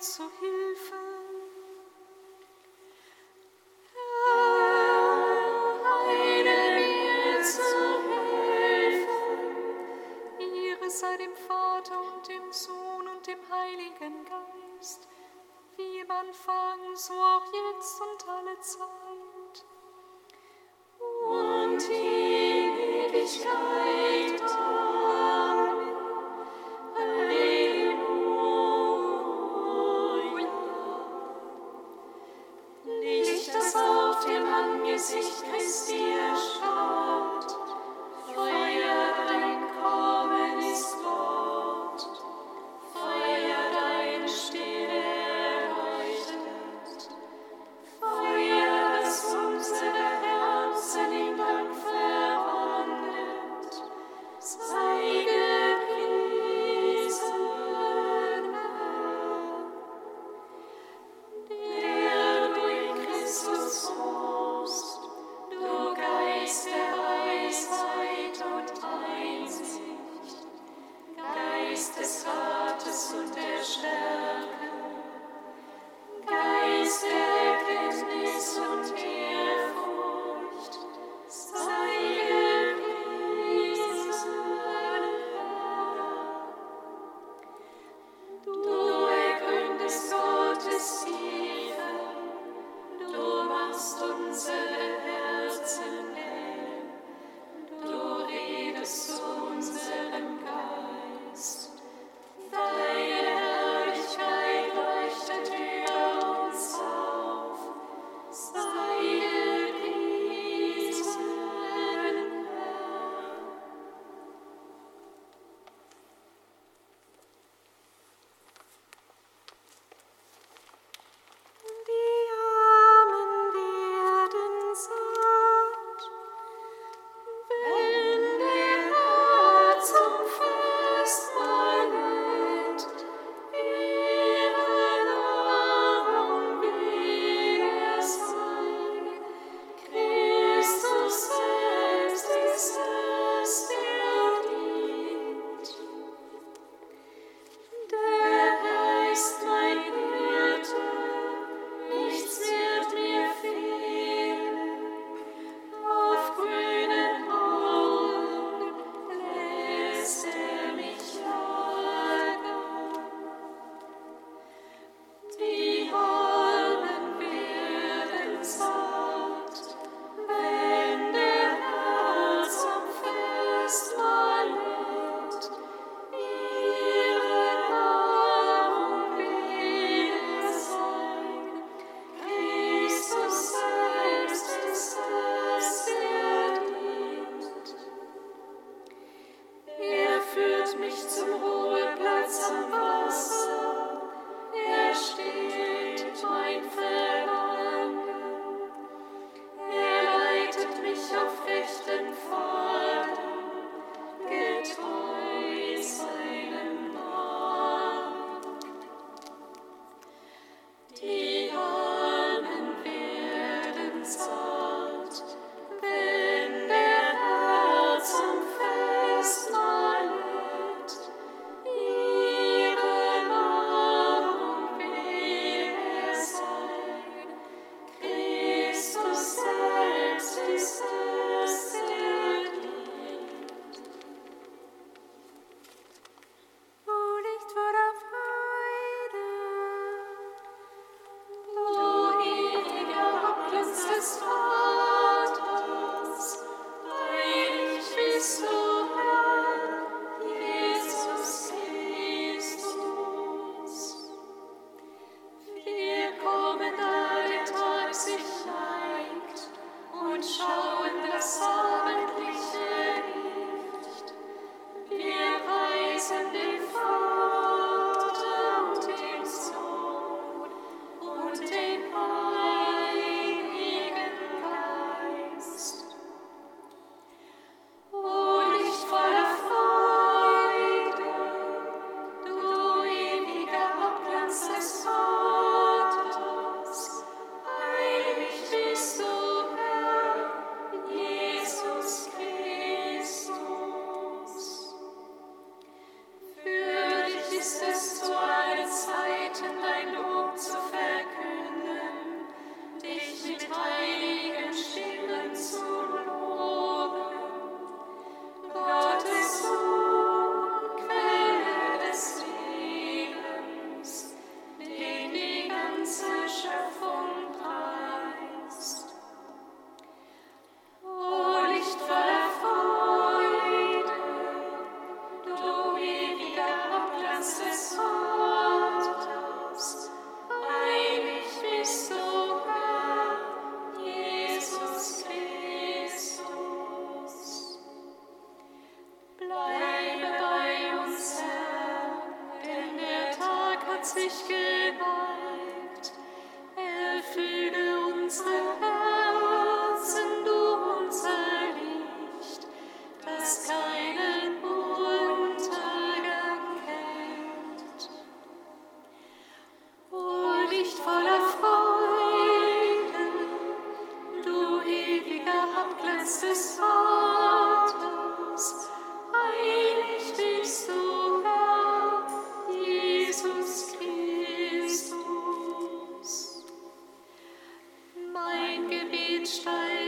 zu Hilfe. Wittgenstein.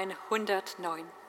Psalm 109.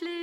dich.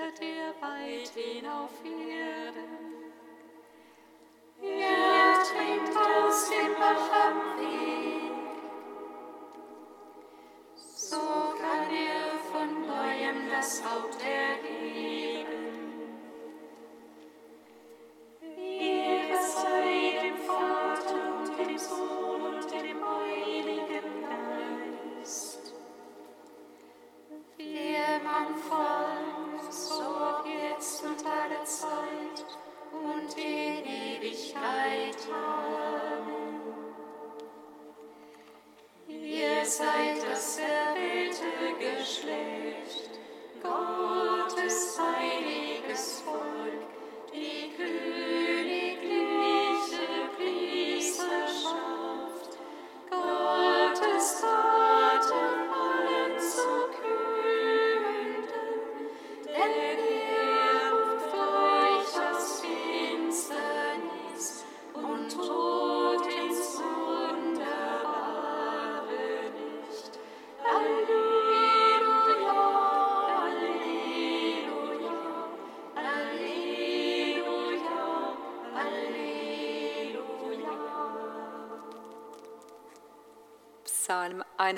Zerschmettert er weit hinauf Erden. Seid das erwählte Geschlecht, Gottes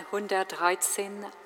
113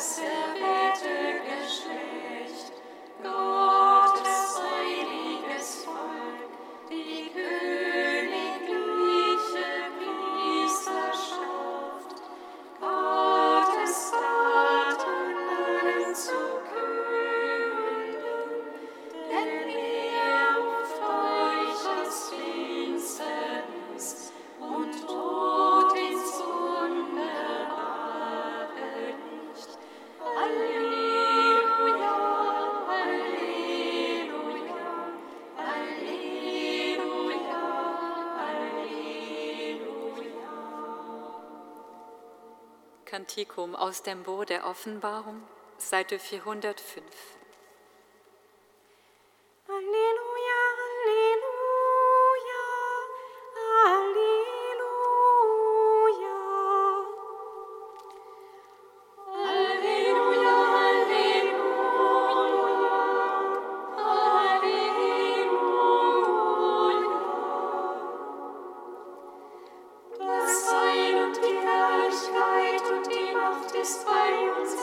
yourself. Katechetikum aus dem Buch der Offenbarung, Seite 405. bist bei uns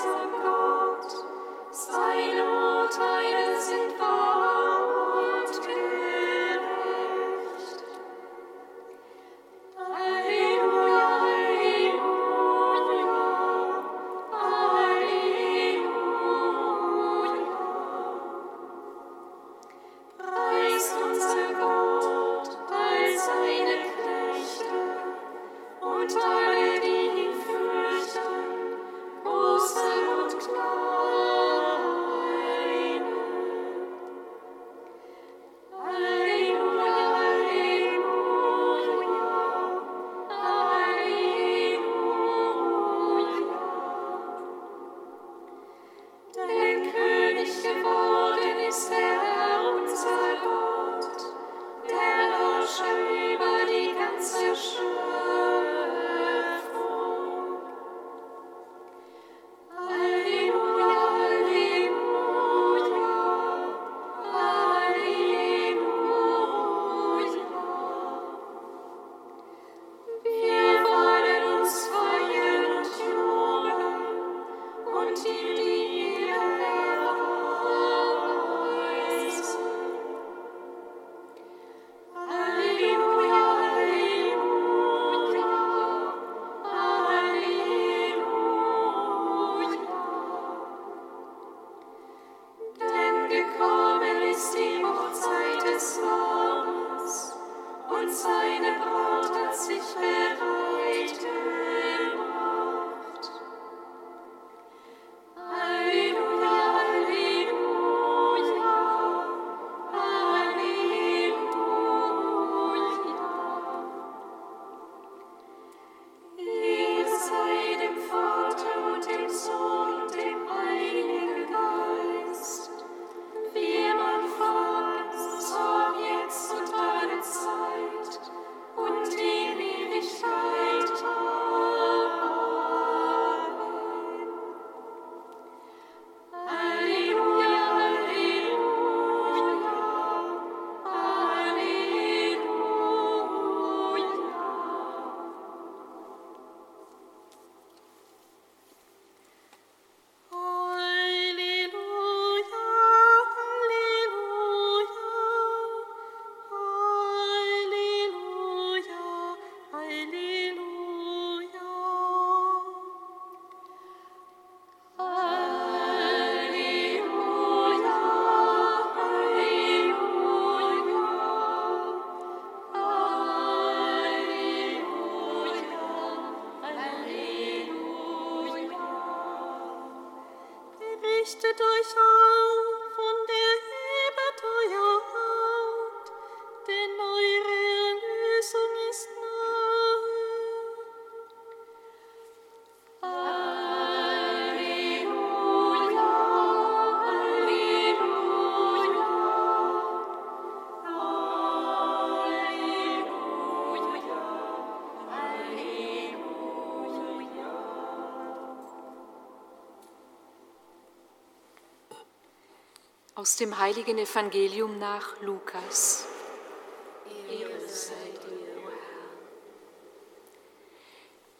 Aus dem heiligen Evangelium nach Lukas.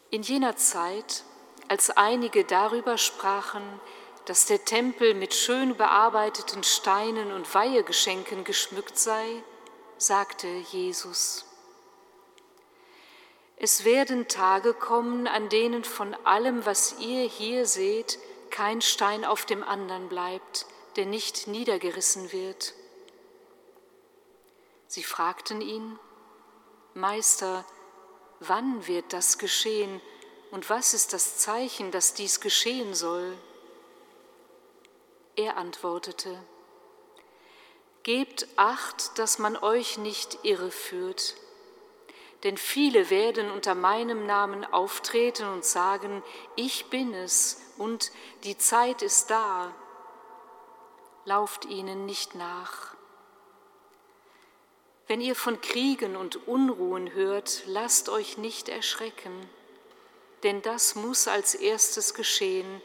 In jener Zeit, als einige darüber sprachen, dass der Tempel mit schön bearbeiteten Steinen und Weihegeschenken geschmückt sei, sagte Jesus, es werden Tage kommen, an denen von allem, was ihr hier seht, kein Stein auf dem anderen bleibt, der nicht niedergerissen wird. Sie fragten ihn, Meister, wann wird das geschehen und was ist das Zeichen, dass dies geschehen soll? Er antwortete, Gebt acht, dass man euch nicht irreführt denn viele werden unter meinem Namen auftreten und sagen, ich bin es und die Zeit ist da. Lauft ihnen nicht nach. Wenn ihr von Kriegen und Unruhen hört, lasst euch nicht erschrecken, denn das muss als erstes geschehen,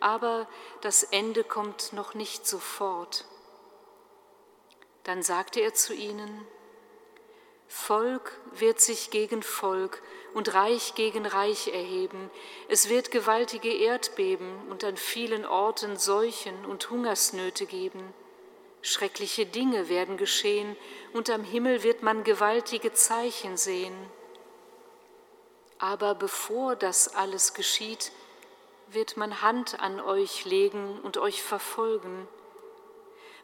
aber das Ende kommt noch nicht sofort. Dann sagte er zu ihnen, Volk wird sich gegen Volk und Reich gegen Reich erheben. Es wird gewaltige Erdbeben und an vielen Orten Seuchen und Hungersnöte geben. Schreckliche Dinge werden geschehen und am Himmel wird man gewaltige Zeichen sehen. Aber bevor das alles geschieht, wird man Hand an euch legen und euch verfolgen.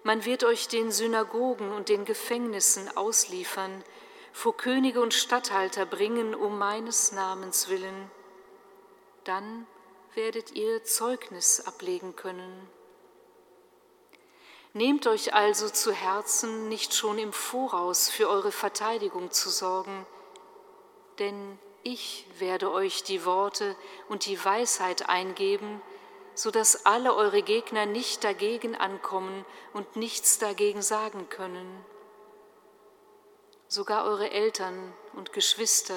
Man wird euch den Synagogen und den Gefängnissen ausliefern, vor Könige und Statthalter bringen um meines Namens willen, dann werdet ihr Zeugnis ablegen können. Nehmt euch also zu Herzen, nicht schon im Voraus für eure Verteidigung zu sorgen, denn ich werde euch die Worte und die Weisheit eingeben, so dass alle eure Gegner nicht dagegen ankommen und nichts dagegen sagen können sogar eure Eltern und Geschwister,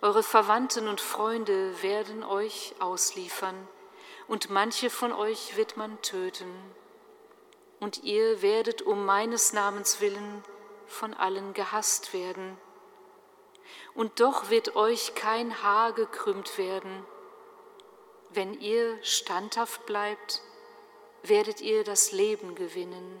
eure Verwandten und Freunde werden euch ausliefern, und manche von euch wird man töten. Und ihr werdet um meines Namens willen von allen gehasst werden. Und doch wird euch kein Haar gekrümmt werden. Wenn ihr standhaft bleibt, werdet ihr das Leben gewinnen.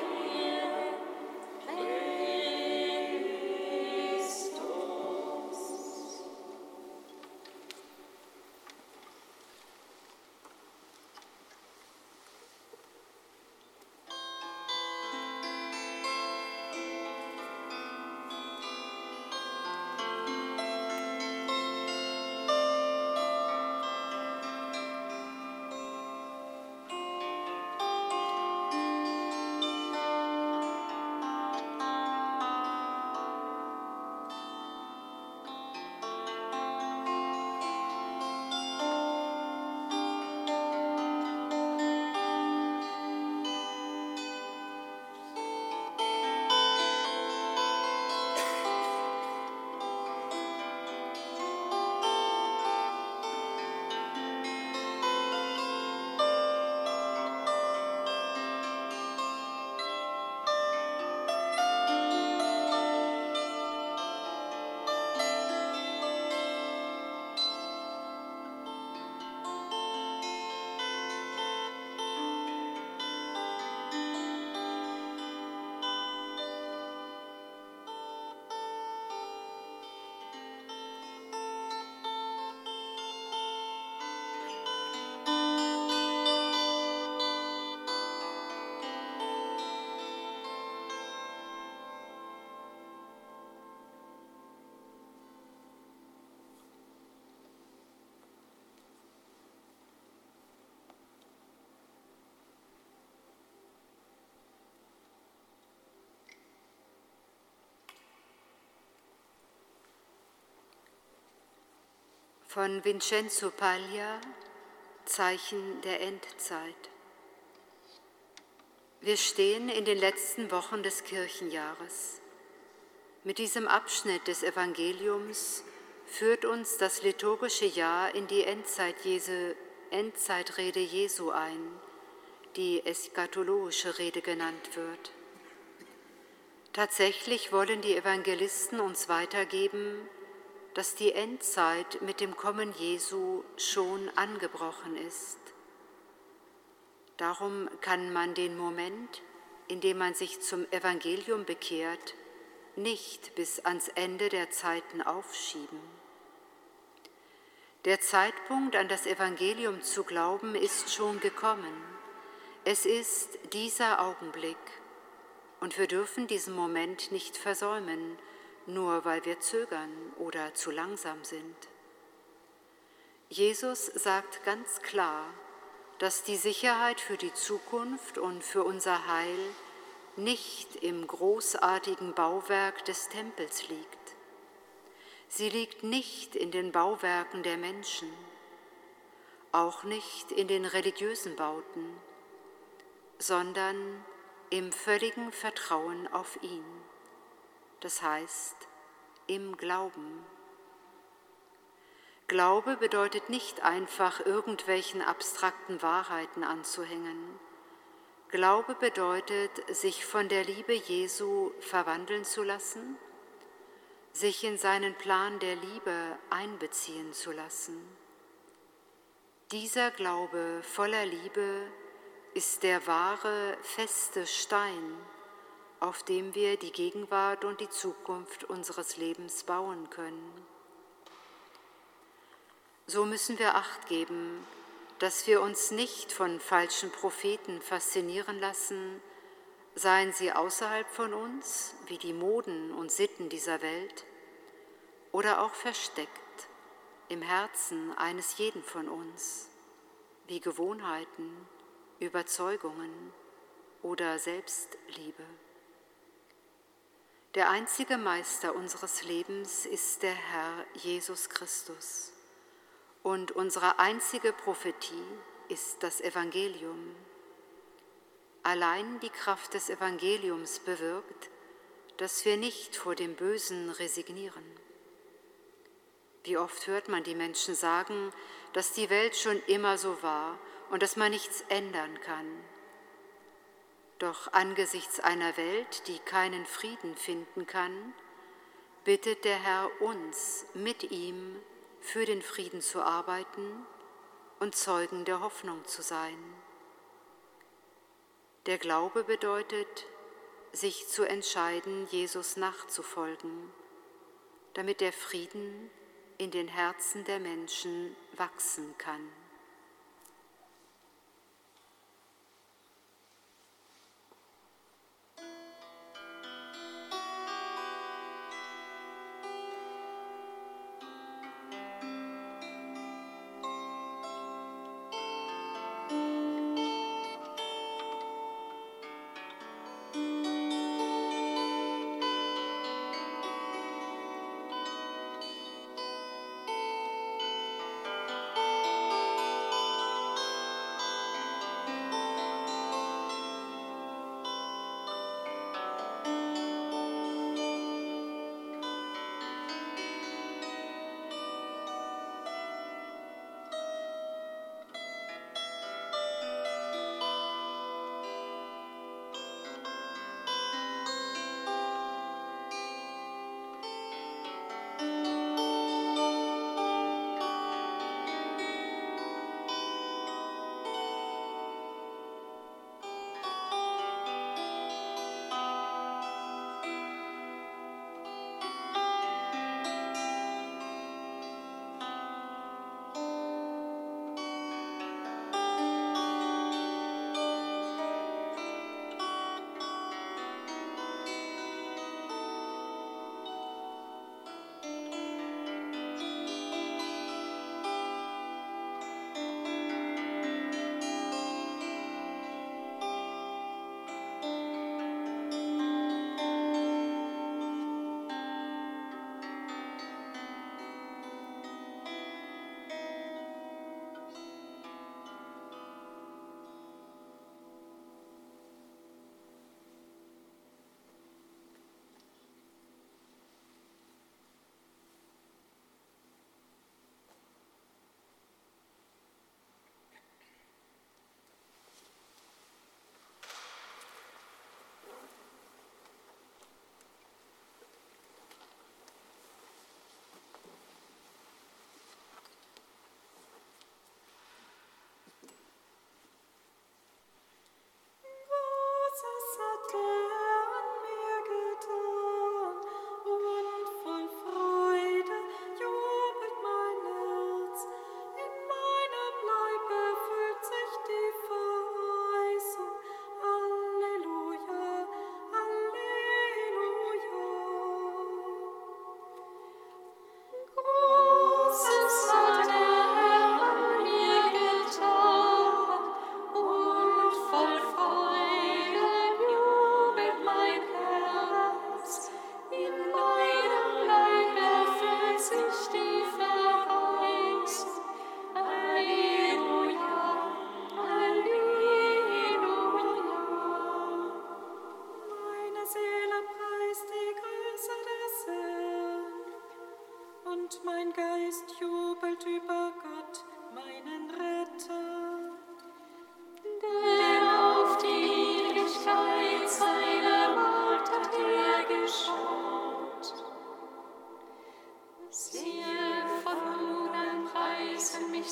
von Vincenzo Paglia Zeichen der Endzeit. Wir stehen in den letzten Wochen des Kirchenjahres. Mit diesem Abschnitt des Evangeliums führt uns das liturgische Jahr in die Endzeit Jesu, Endzeitrede Jesu ein, die eschatologische Rede genannt wird. Tatsächlich wollen die Evangelisten uns weitergeben, dass die Endzeit mit dem Kommen Jesu schon angebrochen ist. Darum kann man den Moment, in dem man sich zum Evangelium bekehrt, nicht bis ans Ende der Zeiten aufschieben. Der Zeitpunkt, an das Evangelium zu glauben, ist schon gekommen. Es ist dieser Augenblick und wir dürfen diesen Moment nicht versäumen, nur weil wir zögern oder zu langsam sind. Jesus sagt ganz klar, dass die Sicherheit für die Zukunft und für unser Heil nicht im großartigen Bauwerk des Tempels liegt. Sie liegt nicht in den Bauwerken der Menschen, auch nicht in den religiösen Bauten, sondern im völligen Vertrauen auf ihn, das heißt im Glauben. Glaube bedeutet nicht einfach irgendwelchen abstrakten Wahrheiten anzuhängen. Glaube bedeutet, sich von der Liebe Jesu verwandeln zu lassen, sich in seinen Plan der Liebe einbeziehen zu lassen. Dieser Glaube voller Liebe ist der wahre, feste Stein, auf dem wir die Gegenwart und die Zukunft unseres Lebens bauen können. So müssen wir acht geben, dass wir uns nicht von falschen Propheten faszinieren lassen, seien sie außerhalb von uns, wie die Moden und Sitten dieser Welt, oder auch versteckt im Herzen eines jeden von uns, wie Gewohnheiten, Überzeugungen oder Selbstliebe. Der einzige Meister unseres Lebens ist der Herr Jesus Christus und unsere einzige Prophetie ist das Evangelium. Allein die Kraft des Evangeliums bewirkt, dass wir nicht vor dem Bösen resignieren. Wie oft hört man die Menschen sagen, dass die Welt schon immer so war und dass man nichts ändern kann. Doch angesichts einer Welt, die keinen Frieden finden kann, bittet der Herr uns, mit ihm für den Frieden zu arbeiten und Zeugen der Hoffnung zu sein. Der Glaube bedeutet, sich zu entscheiden, Jesus nachzufolgen, damit der Frieden in den Herzen der Menschen wachsen kann.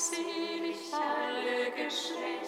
selig alle Geschenke.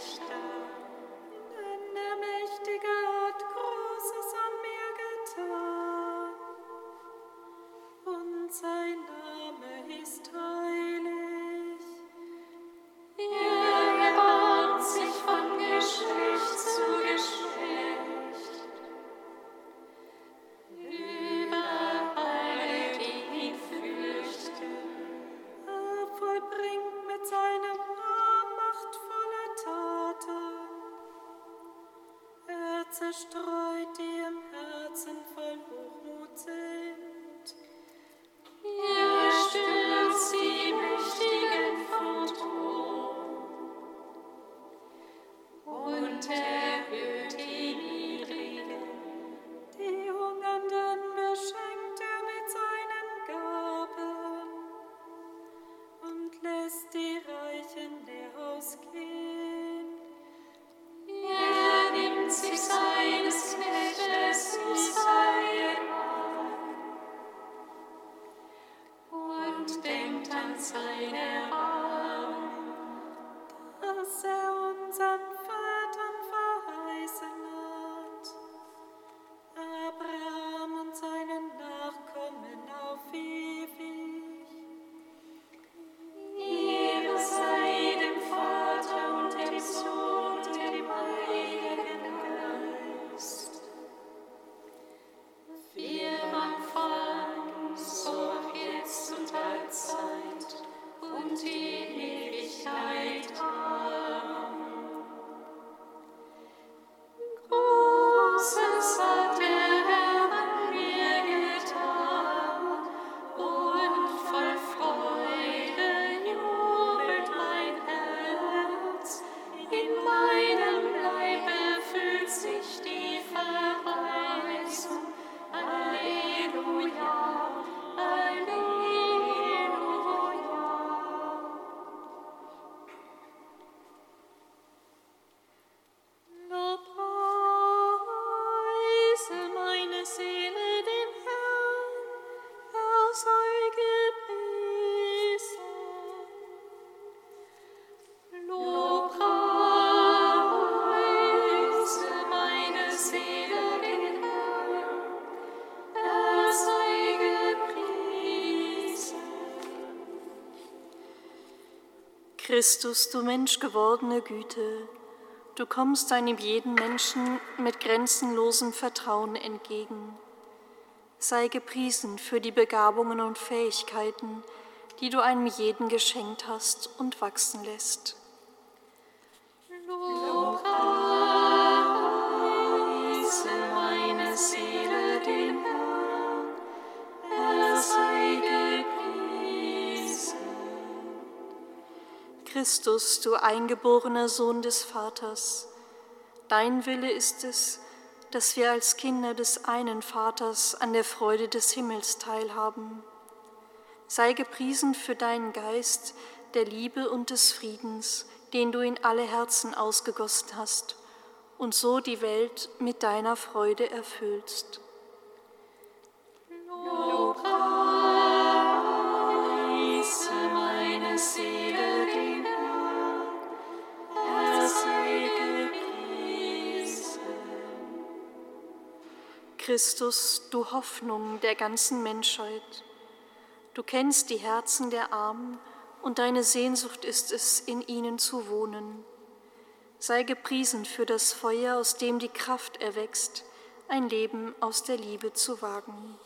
Christus, du menschgewordene Güte, du kommst einem jeden Menschen mit grenzenlosem Vertrauen entgegen. Sei gepriesen für die Begabungen und Fähigkeiten, die du einem jeden geschenkt hast und wachsen lässt. Christus, du eingeborener Sohn des Vaters, dein Wille ist es, dass wir als Kinder des einen Vaters an der Freude des Himmels teilhaben. Sei gepriesen für deinen Geist der Liebe und des Friedens, den du in alle Herzen ausgegossen hast und so die Welt mit deiner Freude erfüllst. Christus, du Hoffnung der ganzen Menschheit. Du kennst die Herzen der Armen und deine Sehnsucht ist es, in ihnen zu wohnen. Sei gepriesen für das Feuer, aus dem die Kraft erwächst, ein Leben aus der Liebe zu wagen.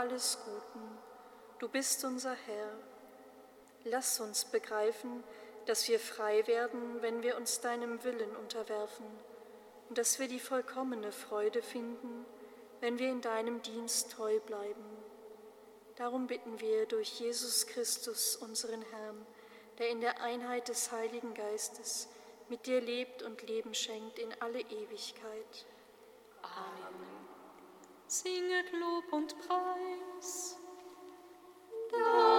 Alles Guten, du bist unser Herr. Lass uns begreifen, dass wir frei werden, wenn wir uns deinem Willen unterwerfen und dass wir die vollkommene Freude finden, wenn wir in deinem Dienst treu bleiben. Darum bitten wir durch Jesus Christus, unseren Herrn, der in der Einheit des Heiligen Geistes mit dir lebt und Leben schenkt in alle Ewigkeit. Singet Lob und Preis. Dank.